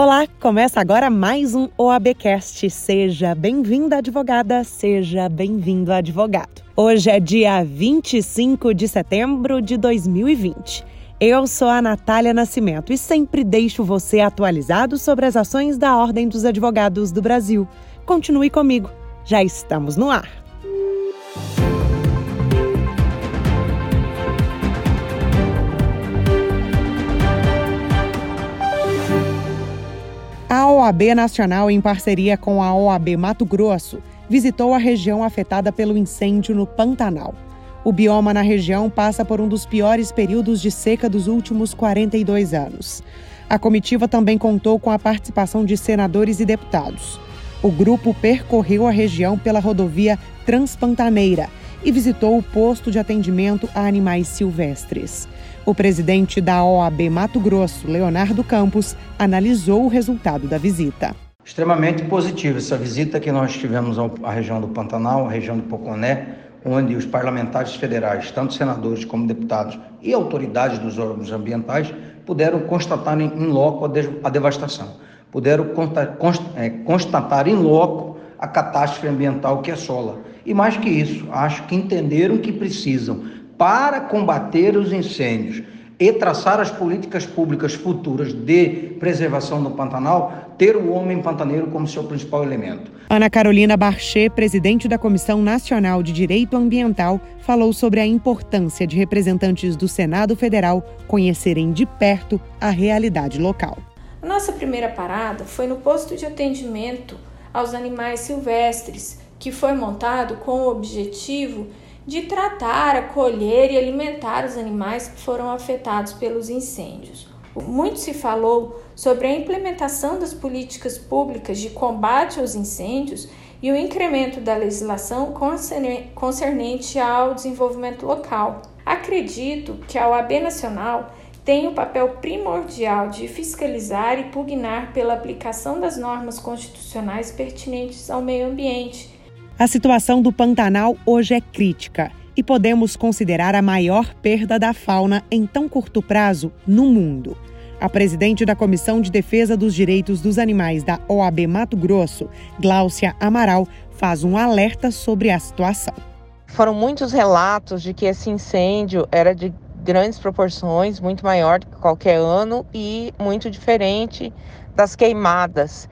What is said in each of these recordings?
Olá, começa agora mais um OABcast. Seja bem-vinda, advogada, seja bem-vindo, advogado. Hoje é dia 25 de setembro de 2020. Eu sou a Natália Nascimento e sempre deixo você atualizado sobre as ações da Ordem dos Advogados do Brasil. Continue comigo, já estamos no ar. OAB Nacional, em parceria com a OAB Mato Grosso, visitou a região afetada pelo incêndio no Pantanal. O bioma na região passa por um dos piores períodos de seca dos últimos 42 anos. A comitiva também contou com a participação de senadores e deputados. O grupo percorreu a região pela rodovia Transpantaneira e visitou o posto de atendimento a animais silvestres. O presidente da OAB Mato Grosso, Leonardo Campos, analisou o resultado da visita. Extremamente positiva essa visita que nós tivemos à região do Pantanal, à região do Poconé, onde os parlamentares federais, tanto senadores como deputados e autoridades dos órgãos ambientais, puderam constatar em loco a devastação, puderam é, constatar em loco a catástrofe ambiental que assola. E mais que isso, acho que entenderam que precisam para combater os incêndios e traçar as políticas públicas futuras de preservação do Pantanal, ter o homem pantaneiro como seu principal elemento. Ana Carolina Barché, presidente da Comissão Nacional de Direito Ambiental, falou sobre a importância de representantes do Senado Federal conhecerem de perto a realidade local. A nossa primeira parada foi no posto de atendimento aos animais silvestres, que foi montado com o objetivo de tratar, acolher e alimentar os animais que foram afetados pelos incêndios. Muito se falou sobre a implementação das políticas públicas de combate aos incêndios e o incremento da legislação concernente ao desenvolvimento local. Acredito que a OAB Nacional tem o papel primordial de fiscalizar e pugnar pela aplicação das normas constitucionais pertinentes ao meio ambiente a situação do Pantanal hoje é crítica e podemos considerar a maior perda da fauna em tão curto prazo no mundo. A presidente da Comissão de Defesa dos Direitos dos Animais da OAB Mato Grosso, Gláucia Amaral, faz um alerta sobre a situação. Foram muitos relatos de que esse incêndio era de grandes proporções, muito maior do que qualquer ano e muito diferente das queimadas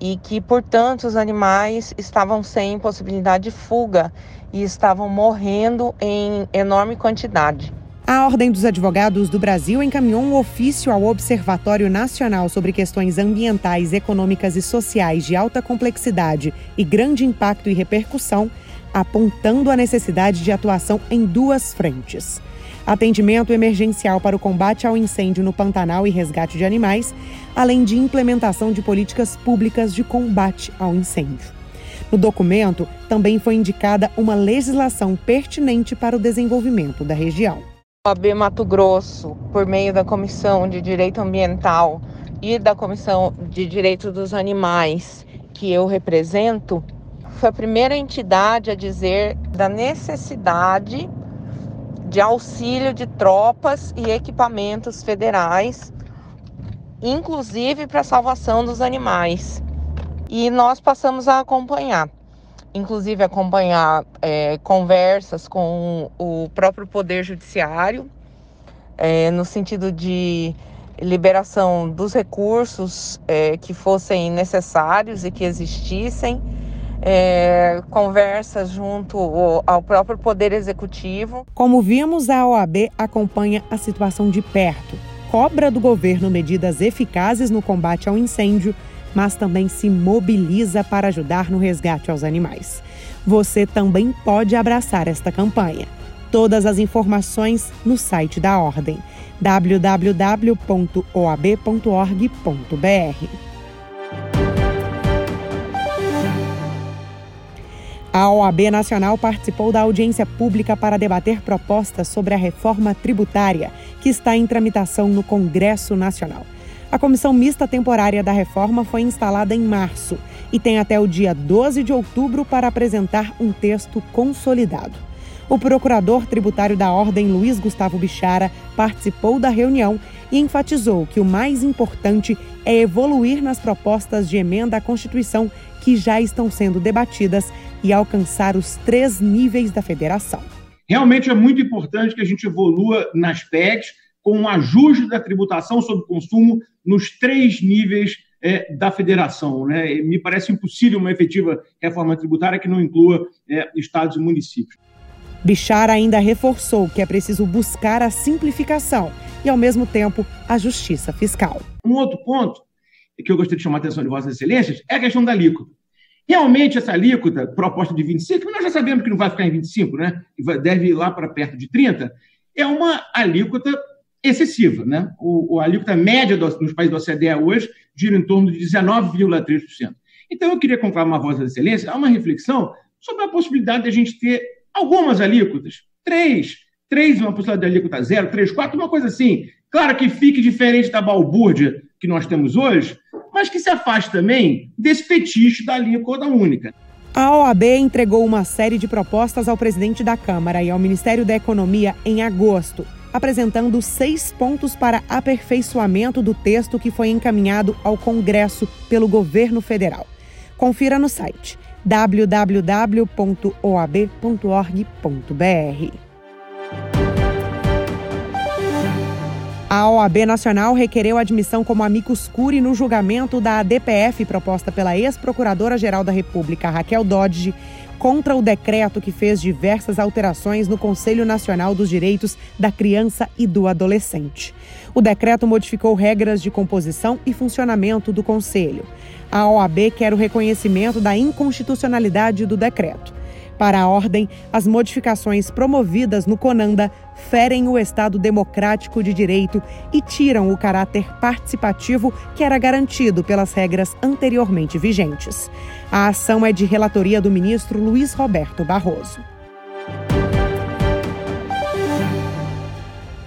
e que, portanto, os animais estavam sem possibilidade de fuga e estavam morrendo em enorme quantidade. A Ordem dos Advogados do Brasil encaminhou um ofício ao Observatório Nacional sobre Questões Ambientais, Econômicas e Sociais de Alta Complexidade e Grande Impacto e Repercussão, apontando a necessidade de atuação em duas frentes atendimento emergencial para o combate ao incêndio no Pantanal e resgate de animais, além de implementação de políticas públicas de combate ao incêndio. No documento, também foi indicada uma legislação pertinente para o desenvolvimento da região. O AB Mato Grosso, por meio da Comissão de Direito Ambiental e da Comissão de Direito dos Animais, que eu represento, foi a primeira entidade a dizer da necessidade de auxílio de tropas e equipamentos federais, inclusive para a salvação dos animais. E nós passamos a acompanhar, inclusive acompanhar é, conversas com o próprio Poder Judiciário, é, no sentido de liberação dos recursos é, que fossem necessários e que existissem é, junto ao próprio Poder Executivo. Como vimos, a OAB acompanha a situação de perto, cobra do governo medidas eficazes no combate ao incêndio, mas também se mobiliza para ajudar no resgate aos animais. Você também pode abraçar esta campanha. Todas as informações no site da Ordem www.oab.org.br. A OAB Nacional participou da audiência pública para debater propostas sobre a reforma tributária, que está em tramitação no Congresso Nacional. A comissão mista temporária da reforma foi instalada em março e tem até o dia 12 de outubro para apresentar um texto consolidado. O procurador tributário da Ordem, Luiz Gustavo Bichara, participou da reunião e enfatizou que o mais importante é evoluir nas propostas de emenda à Constituição que já estão sendo debatidas e alcançar os três níveis da federação. Realmente é muito importante que a gente evolua nas PECs com um ajuste da tributação sobre consumo nos três níveis é, da federação. Né? Me parece impossível uma efetiva reforma tributária que não inclua é, estados e municípios. Bichara ainda reforçou que é preciso buscar a simplificação e, ao mesmo tempo, a justiça fiscal. Um outro ponto que eu gostaria de chamar a atenção de Vossas Excelências é a questão da alíquota. Realmente, essa alíquota proposta de 25, nós já sabemos que não vai ficar em 25, né? deve ir lá para perto de 30, é uma alíquota excessiva. Né? O, o alíquota média dos, nos países da OCDE hoje gira em torno de 19,3%. Então, eu queria conclamar a Vossas Excelências a uma reflexão sobre a possibilidade de a gente ter algumas alíquotas, três, três, uma possibilidade de alíquota zero, três, quatro, uma coisa assim. Claro que fique diferente da balbúrdia que nós temos hoje, mas que se afaste também desse fetiche da alíquota única. A OAB entregou uma série de propostas ao presidente da Câmara e ao Ministério da Economia em agosto, apresentando seis pontos para aperfeiçoamento do texto que foi encaminhado ao Congresso pelo governo federal. Confira no site www.oab.org.br. A OAB Nacional requereu admissão como amicus curi no julgamento da ADPF proposta pela ex-procuradora-geral da República, Raquel Dodge, contra o decreto que fez diversas alterações no Conselho Nacional dos Direitos da Criança e do Adolescente. O decreto modificou regras de composição e funcionamento do Conselho. A OAB quer o reconhecimento da inconstitucionalidade do decreto. Para a ordem, as modificações promovidas no CONANDA ferem o Estado democrático de direito e tiram o caráter participativo que era garantido pelas regras anteriormente vigentes. A ação é de relatoria do ministro Luiz Roberto Barroso.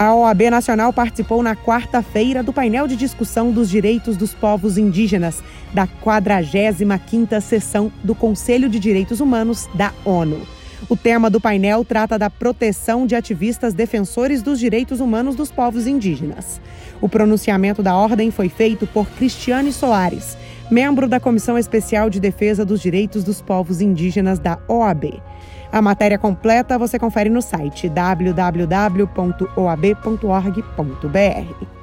A OAB Nacional participou na quarta-feira do painel de discussão dos direitos dos povos indígenas da 45ª sessão do Conselho de Direitos Humanos da ONU. O tema do painel trata da proteção de ativistas defensores dos direitos humanos dos povos indígenas. O pronunciamento da ordem foi feito por Cristiane Soares, membro da Comissão Especial de Defesa dos Direitos dos Povos Indígenas da OAB. A matéria completa você confere no site www.oab.org.br.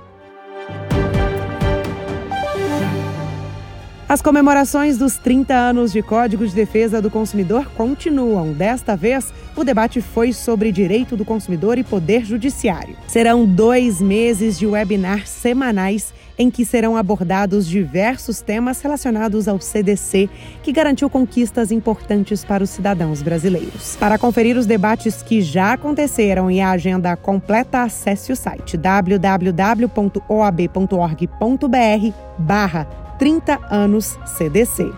As comemorações dos 30 anos de Código de Defesa do Consumidor continuam. Desta vez, o debate foi sobre direito do consumidor e poder judiciário. Serão dois meses de webinar semanais em que serão abordados diversos temas relacionados ao CDC, que garantiu conquistas importantes para os cidadãos brasileiros. Para conferir os debates que já aconteceram e a agenda completa, acesse o site www.oab.org.br barra 30 anos CDC.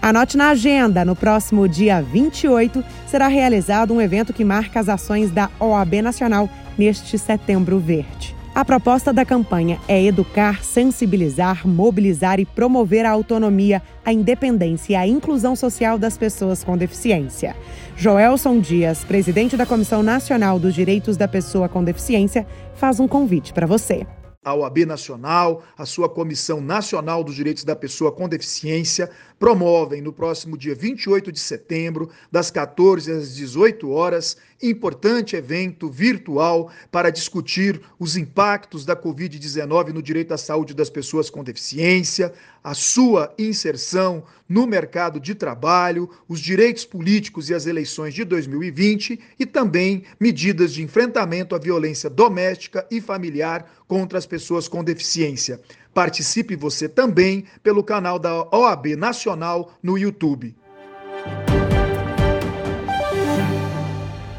Anote na agenda, no próximo dia 28 será realizado um evento que marca as ações da OAB Nacional neste Setembro Verde. A proposta da campanha é educar, sensibilizar, mobilizar e promover a autonomia, a independência e a inclusão social das pessoas com deficiência. Joelson Dias, presidente da Comissão Nacional dos Direitos da Pessoa com Deficiência, faz um convite para você a OAB Nacional, a sua Comissão Nacional dos Direitos da Pessoa com Deficiência, promovem no próximo dia 28 de setembro, das 14 às 18 horas, importante evento virtual para discutir os impactos da Covid-19 no direito à saúde das pessoas com deficiência, a sua inserção no mercado de trabalho, os direitos políticos e as eleições de 2020 e também medidas de enfrentamento à violência doméstica e familiar contra as pessoas com deficiência. Participe você também pelo canal da OAB Nacional no YouTube.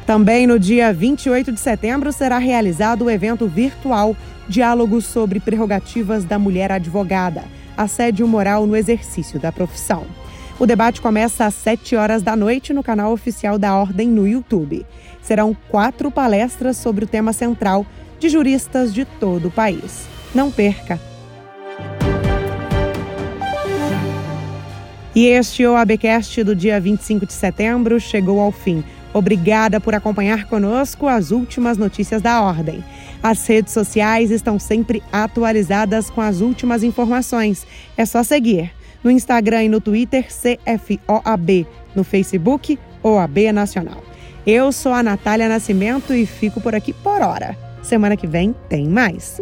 Também no dia 28 de setembro será realizado o evento virtual Diálogos sobre Prerrogativas da Mulher Advogada, assédio moral no exercício da profissão. O debate começa às 7 horas da noite no canal oficial da Ordem no YouTube. Serão quatro palestras sobre o tema central de juristas de todo o país. Não perca! E este OABcast do dia 25 de setembro chegou ao fim. Obrigada por acompanhar conosco as últimas notícias da Ordem. As redes sociais estão sempre atualizadas com as últimas informações. É só seguir. No Instagram e no Twitter, CFOAB. No Facebook, OAB Nacional. Eu sou a Natália Nascimento e fico por aqui por hora. Semana que vem tem mais.